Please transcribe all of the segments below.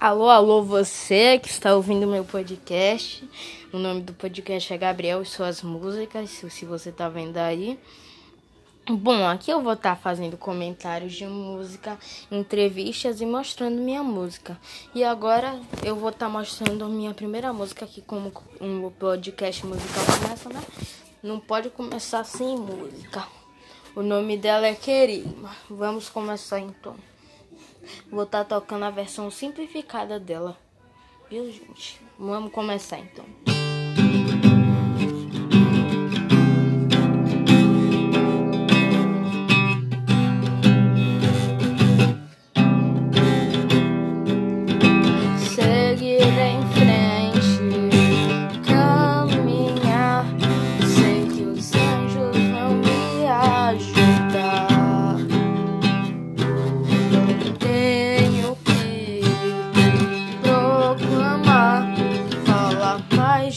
Alô, alô, você que está ouvindo meu podcast. O nome do podcast é Gabriel e suas músicas, se você está vendo aí. Bom, aqui eu vou estar tá fazendo comentários de música, entrevistas e mostrando minha música. E agora eu vou estar tá mostrando minha primeira música aqui como um podcast musical começa, né? Não pode começar sem música. O nome dela é Querima. Vamos começar então. Vou estar tá tocando a versão simplificada dela. Viu, gente? Vamos começar então.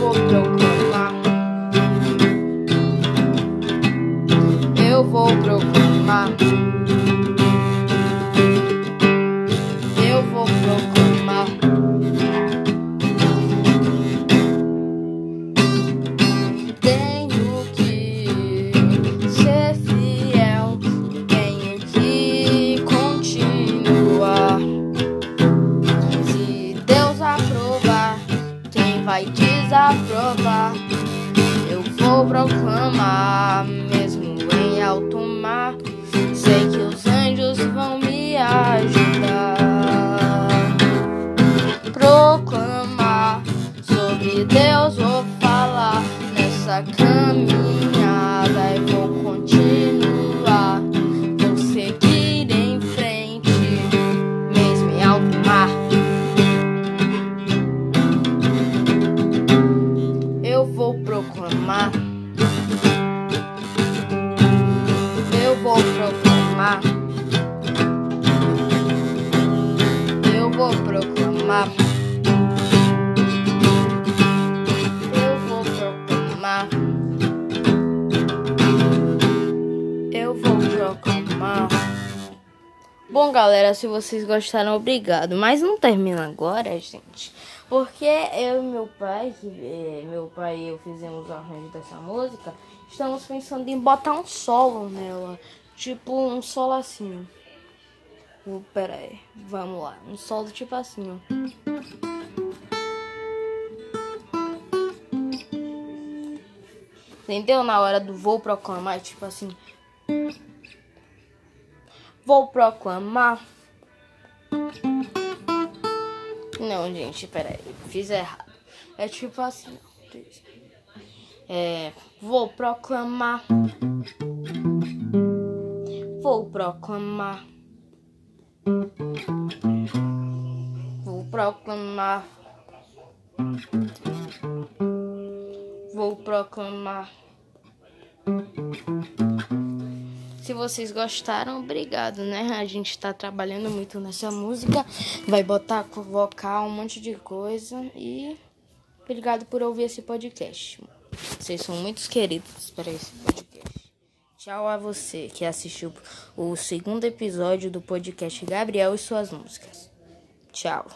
Eu desaprovar. Eu vou proclamar, mesmo em alto mar. Sei que os anjos vão me ajudar. Proclamar. Eu vou proclamar. Eu vou proclamar. Eu vou proclamar. Bom, galera, se vocês gostaram, obrigado. Mas não termina agora, gente. Porque eu e meu pai, que é, meu pai e eu fizemos o arranjo dessa música, estamos pensando em botar um solo nela. Tipo um solo assim. Pera aí, vamos lá. Um solo tipo assim, ó. Entendeu? Na hora do vou proclamar, tipo assim. Vou proclamar. Não, gente, peraí, fiz errado. É tipo assim. É, vou proclamar. Vou proclamar. Vou proclamar. Vou proclamar. Se vocês gostaram, obrigado, né? A gente tá trabalhando muito nessa música. Vai botar vocal, um monte de coisa. E obrigado por ouvir esse podcast. Vocês são muito queridos para esse podcast. Tchau a você que assistiu o segundo episódio do podcast Gabriel e suas músicas. Tchau.